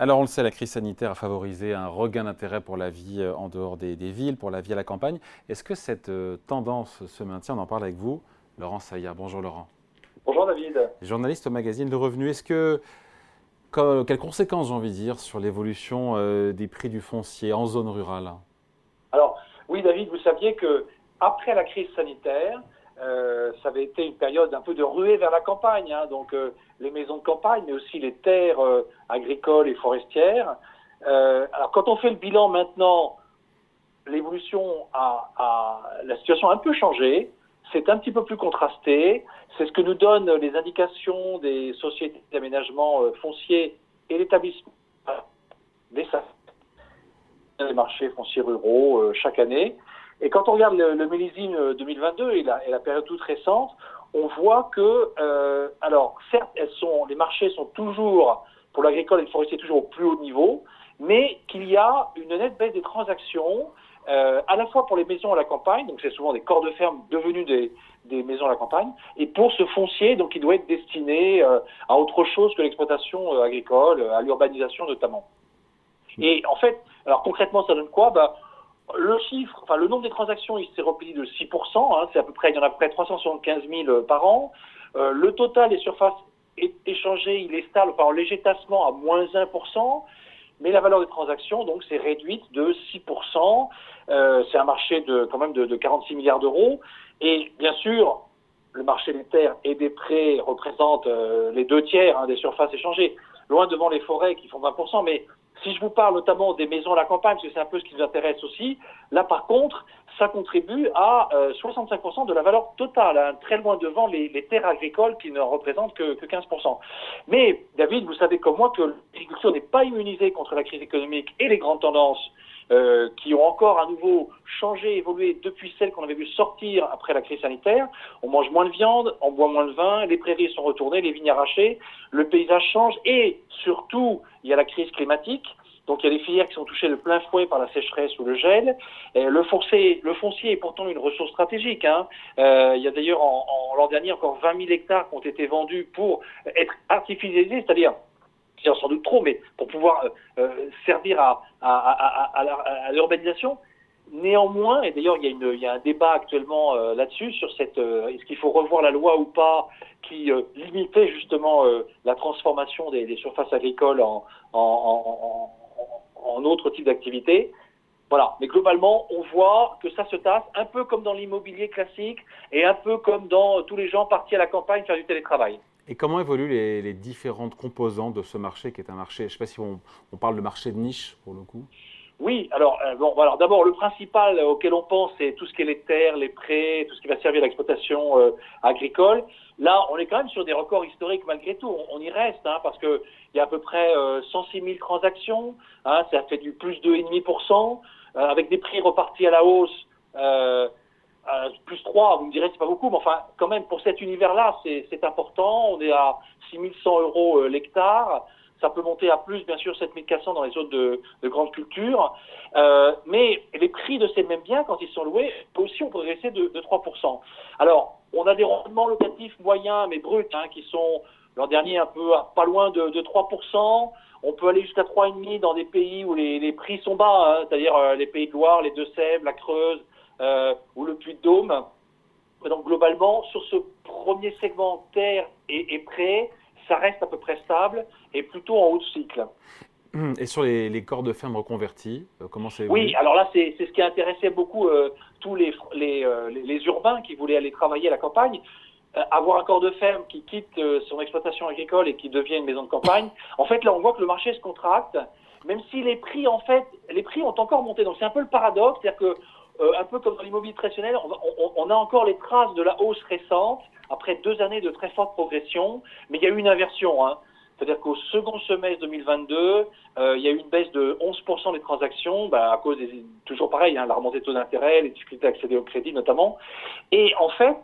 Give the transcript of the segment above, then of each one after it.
Alors on le sait, la crise sanitaire a favorisé un regain d'intérêt pour la vie euh, en dehors des, villes, pour la vie à la campagne. Est-ce que cette euh, tendance se maintient? On en parle avec vous, Laurent Saillard. Bonjour Laurent. Bonjour David. Journaliste au magazine Le Revenu. Est-ce que quelles conséquences, j'ai envie de dire, sur l'évolution euh, des prix du foncier en zone rurale? Alors, oui, David, vous saviez que après la crise sanitaire, euh, ça avait été une période un peu de ruée vers la campagne, hein, donc euh, les maisons de campagne, mais aussi les terres euh, agricoles et forestières. alors quand on fait le bilan maintenant, l'évolution a, a, la situation a un peu changé, c'est un petit peu plus contrasté, c'est ce que nous donnent les indications des sociétés d'aménagement foncier et l'établissement des marchés fonciers ruraux chaque année. Et quand on regarde le, le millésime 2022 euh, et la, et la, période toute récente, on voit que, euh, alors certes, elles sont, les marchés sont toujours, pour l'agricole et le forestier, toujours au plus haut niveau, mais qu'il y a une nette baisse des transactions, euh, à la fois pour les maisons à la campagne, donc c'est souvent des corps de ferme devenus des, des, maisons à la campagne, et pour ce foncier, donc il doit être destiné euh, à autre chose que l'exploitation euh, agricole, à l'urbanisation notamment. Et en fait, alors concrètement, ça donne quoi? Bah, le chiffre, enfin le nombre des transactions, il s'est replié de 6%, hein, c'est à peu près, il y en a à peu près 375 000 euh, par an. Euh, le total des surfaces échangées, il est stable, enfin en léger tassement à moins 1%, mais la valeur des transactions, donc, c'est réduite de 6%. Euh, c'est un marché de quand même de, de 46 milliards d'euros. Et bien sûr, le marché des terres et des prêts représente euh, les deux tiers hein, des surfaces échangées, loin devant les forêts qui font 20%, mais si je vous parle notamment des maisons à la campagne, parce que c'est un peu ce qui nous intéresse aussi, là par contre, ça contribue à 65% euh, de la valeur totale, hein, très loin devant les, terres agricoles qui ne représentent que, que 15%. Mais David, vous savez comme moi que l'agriculture n'est pas immunisée contre la crise économique et les grandes tendances euh, qui ont encore à nouveau changé, évolué depuis celles qu'on avait vu sortir après la crise sanitaire. On mange moins de viande, on boit moins de vin, les prairies sont retournées, les vignes arrachées, le paysage change et surtout, il y a la crise climatique. Donc il y a des filières qui sont touchées de plein fouet par la sécheresse ou le gel. Le, foncier, le foncier est pourtant une ressource stratégique. Hein. Euh, il y a d'ailleurs en, en l'an dernier encore 20 000 hectares qui ont été vendus pour être artificialisés, c'est-à-dire sans doute trop, mais pour pouvoir euh, euh, servir à, à, à, à l'urbanisation. Néanmoins, et d'ailleurs il il y a un débat actuellement euh, là-dessus sur cette est-ce qu'il faut revoir la loi ou pas qui limitait justement la transformation des, des, surfaces agricoles en, en, en, en autre type d'activité. Voilà, mais globalement, on voit que ça se tasse un peu comme dans l'immobilier classique et un peu comme dans tous les gens partis à la campagne faire du télétravail. Et comment évoluent les, différentes composantes de ce marché qui est un marché, je ne sais pas si on, parle de marché de niche pour le coup oui, alors, euh, bon, alors d'abord, le principal auquel on pense, c'est tout ce qui est les terres, les prêts, tout ce qui va servir à l'exploitation euh, agricole. Là, on est quand même sur des records historiques malgré tout. On, y reste, hein, parce qu'il y a à peu près 106 euh, 000 transactions, hein, ça fait du plus de 2,5%, avec des prix repartis à la hausse. Euh, plus 3, vous me direz c'est pas beaucoup, mais enfin quand même pour cet univers-là c'est important. On est à 6100 euros euh, l'hectare. Ça peut monter à plus, bien sûr, 7400 dans les zones de, de grande culture. Euh, mais les prix de ces mêmes biens, quand ils sont loués, aussi ont progressé de, de 3%. Alors, on a des rendements locatifs moyens, mais bruts, hein, qui sont l'an dernier un peu pas loin de, de 3%. On peut aller jusqu'à 3,5 dans des pays où les, les prix sont bas, hein, c'est-à-dire euh, les pays de Loire, les Deux-Sèvres, la Creuse, ou le Puy-de-Dôme. Donc globalement, sur ce premier segment terre et, et prêt, ça reste à peu près stable et plutôt en haut de cycle. Et sur les, corps de ferme reconvertis, euh, comment c'est Oui, alors là, c'est ce qui intéressait beaucoup euh, tous les, les, les, urbains qui voulaient aller travailler à la campagne. avoir un corps de ferme qui quitte son exploitation agricole et qui devient une maison de campagne. En fait, là, on voit que le marché se contracte, même si les prix, en fait, les prix ont encore monté. Donc c'est un peu le paradoxe, c'est-à-dire que euh, un peu comme dans l'immobilier traditionnel, on, a encore les traces de la hausse récente, après deux années de très forte progression, mais il y a eu une inversion. Hein. C'est-à-dire qu'au second semestre 2022, euh, il y a eu une baisse de 11% des transactions, bah, à cause des, toujours pareil, hein, la remontée de taux d'intérêt, les difficultés à accéder au crédit notamment. Et en fait,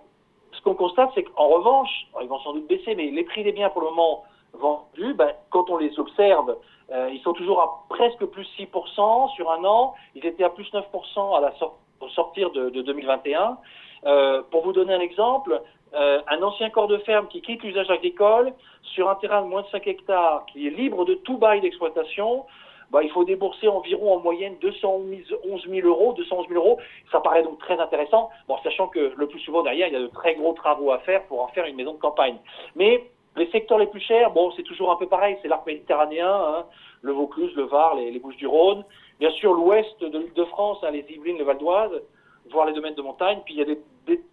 ce qu'on constate, c'est qu'en revanche, ils vont sans doute baisser, mais les prix des biens pour le moment vendus, bah, quand on les observe, euh, ils sont toujours à presque plus 6% sur un an. Ils étaient à plus 9% à la sortie sortir de, 2021. Euh, pour vous donner un exemple, un ancien corps de ferme qui quitte l'usage agricole sur un terrain de moins de 5 hectares qui est libre de tout bail d'exploitation, bah, il faut débourser environ en moyenne 211 000 euros. 211 000 euros, ça paraît donc très intéressant, bon, sachant que le plus souvent derrière, il y a de très gros travaux à faire pour en faire une maison de campagne. Mais les secteurs les plus chers, bon, c'est toujours un peu pareil, c'est l'arc méditerranéen, hein, le Vaucluse, le Var, les, Bouches du Rhône, bien sûr l'ouest de l'île de France, hein, les Yvelines, le Val d'Oise, voire les domaines de montagne. Puis il y a des,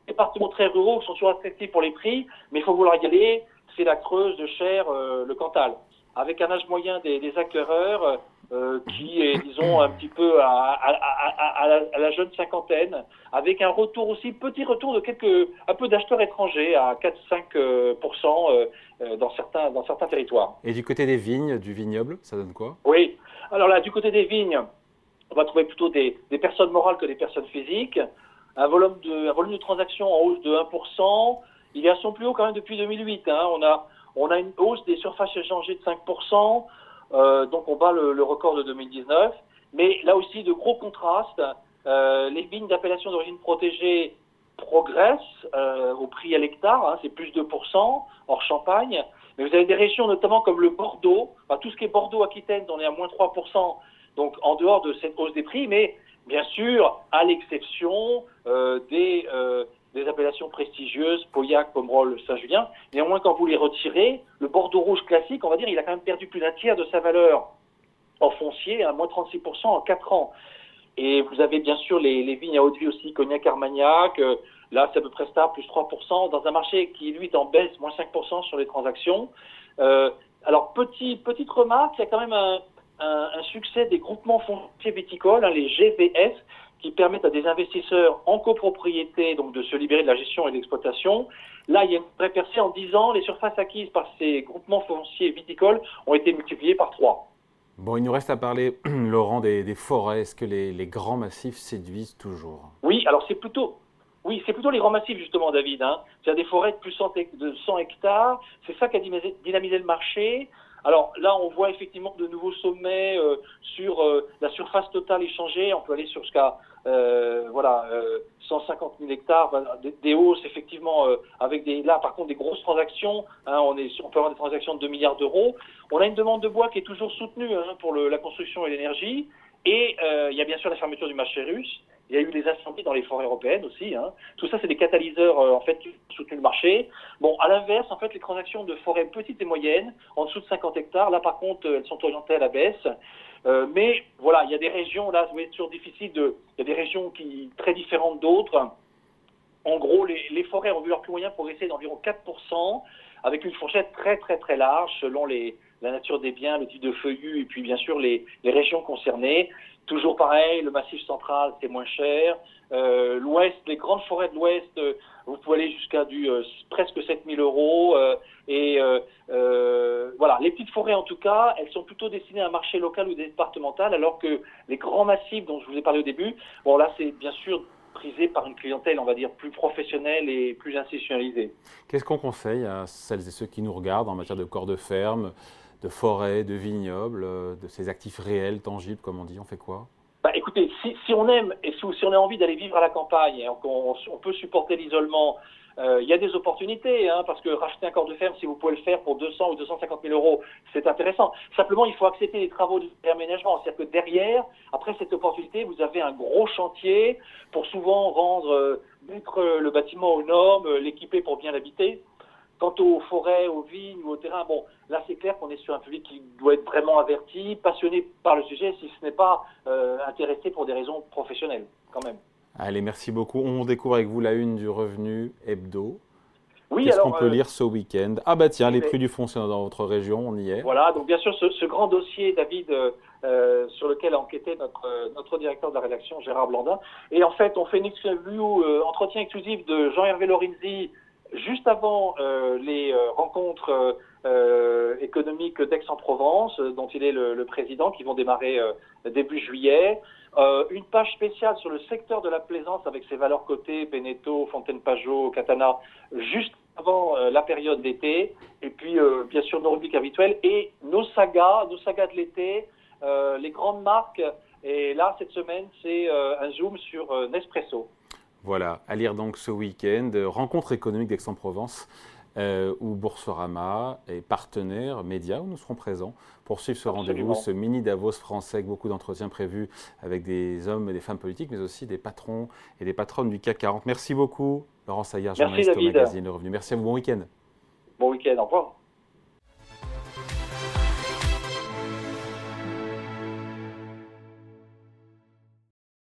départements très ruraux qui sont toujours attractifs pour les prix, mais il faut vouloir y aller. C'est la Creuse, de Cher, euh, le Cantal. Avec un âge moyen des, des acquéreurs, euh, qui est, disons, un petit peu à, à, à, à, la, jeune cinquantaine, avec un retour aussi, petit retour de quelques, un peu d'acheteurs étrangers à 4-5% euh, euh, dans, certains, dans certains territoires. Et du côté des vignes, du vignoble, ça donne quoi? Oui, alors là, du côté des vignes, on va trouver plutôt des, des personnes morales que des personnes physiques, un volume de, un volume de transactions en hausse de 1%, il est à son plus haut quand même depuis 2008. Hein. On, a, on a une hausse des surfaces échangées de 5%, euh, donc on bat le, record de 2019. Mais là aussi, de gros contrastes. Euh, les vignes d'appellation d'origine protégée progressent euh, au prix à l'hectare, hein, c'est plus de 2% hors Champagne. Mais vous avez des régions notamment comme le Bordeaux, tout ce qui est Bordeaux-Aquitaine, on est à moins 3%, donc en dehors de cette hausse des prix, mais bien sûr, à l'exception euh, des, euh, des appellations prestigieuses, Pauillac, Pomerol, Saint-Julien. Néanmoins, quand vous les retirez, le Bordeaux rouge classique, on va dire, il a quand même perdu plus d'un tiers de sa valeur en foncier, à moins 36% en 4 ans. Et vous avez bien sûr les, vignes à haute vie aussi, Cognac, Armagnac. Euh, là, c'est à peu près stable, plus 3%, dans un marché qui, lui, est en baisse, moins 5% sur les transactions. Euh, alors, petit, petite remarque, il y a quand même un, succès des groupements fonciers viticoles, hein, les GVS, qui permettent à des investisseurs en copropriété de se libérer de la gestion et de l'exploitation. Là, il y a une vraie en 10 ans. Les surfaces acquises par ces groupements fonciers viticoles ont été multipliées par 3. Bon, il nous reste à parler, Laurent, des, forêts. Est-ce que les, grands massifs séduisent toujours? Oui, alors c'est plutôt, oui, plutôt les grands massifs justement, David. Hein. C'est-à-dire des forêts de plus de 100 hectares. C'est ça qui a dynamisé le marché. Alors là, on voit effectivement de nouveaux sommets euh, sur euh, la surface totale échangée. On peut aller sur jusqu'à euh, voilà 150 000 hectares, des, hausses effectivement avec des là par contre des grosses transactions. Hein, on est on peut avoir des transactions de 2 milliards d'euros. On a une demande de bois qui est toujours soutenue hein, pour le, la construction et l'énergie. Et il y a bien sûr la fermeture du marché russe. Il y a eu des incendies dans les forêts européennes aussi. Hein. Tout ça, c'est des catalyseurs euh, en fait qui soutenent le marché. Bon, à l'inverse, en fait, les transactions de forêts petites et moyennes, en dessous de 50 hectares, là par contre, elles sont orientées à la baisse. Euh, mais voilà, il y a des régions là, c'est toujours difficile de. Il y a des régions qui très différentes d'autres. En gros, les, les, forêts ont vu leur plus moyen progresser d'environ 4%, avec une fourchette très très très large selon les, la nature des biens, le type de feuillus et puis bien sûr les, régions concernées. Toujours pareil, le massif central, c'est moins cher. Euh, L'ouest, les grandes forêts de l'ouest, euh, vous pouvez aller jusqu'à euh, presque 7000 euros. Et voilà, les petites forêts en tout cas, elles sont plutôt destinées à un marché local ou départemental, alors que les grands massifs dont je vous ai parlé au début, bon là c'est bien sûr prisé par une clientèle, on va dire, plus professionnelle et plus institutionnalisée. Qu'est-ce qu'on conseille à celles et ceux qui nous regardent en matière de corps de ferme, de forêt, de vignobles, euh, de ces actifs réels, tangibles, comme on dit On fait quoi? Bah, écoutez, si, on aime et si, on a envie d'aller vivre à la campagne, et on, on peut supporter l'isolement, euh, il y a des opportunités, hein, parce que racheter un corps de ferme, si vous pouvez le faire pour 200 ou 250 000 euros, c'est intéressant. Simplement, il faut accepter les travaux de réaménagement. C'est-à-dire que derrière, après cette opportunité, vous avez un gros chantier pour souvent rendre euh, le bâtiment aux normes, l'équiper pour bien l'habiter. Quant aux forêts, aux vignes ou au terrain, bon, là c'est clair qu'on est sur un public qui doit être vraiment averti, passionné par le sujet, si ce n'est pas euh, intéressé pour des raisons professionnelles, quand même. Allez, merci beaucoup. On découvre avec vous la une du revenu hebdo. Oui, Qu'est-ce qu'on peut euh, lire ce week-end? Ah bah tiens, les prix du foncier dans votre région, on y est. Voilà, donc bien sûr ce, grand dossier, David, euh, sur lequel a enquêté notre, notre directeur de la rédaction, Gérard Blandin. Et en fait, on fait une interview, entretien exclusif de Jean-Hervé Lorenzi, juste avant euh, les euh, rencontres euh, économiques d'Aix-en-Provence, dont il est le, président, qui vont démarrer début juillet. une page spéciale sur le secteur de la plaisance avec ses valeurs cotées, Beneteau, Fontaine-Pajot, Catana, juste avant la période d'été. Et puis, bien sûr, nos rubriques habituelles et nos sagas, nos sagas de l'été, les grandes marques. Et là, cette semaine, c'est un zoom sur Nespresso. Voilà, à lire donc ce week-end, rencontre économique d'Aix-en-Provence, euh, où Boursorama est partenaire média, où nous serons présents pour suivre ce rendez-vous, ce mini Davos français avec beaucoup d'entretiens prévus avec des hommes et des femmes politiques, mais aussi des patrons et des patronnes du CAC 40. Merci beaucoup, Laurent Saillard, journaliste au magazine Le Revenu. Merci à vous, bon week-end. Bon week-end, au revoir.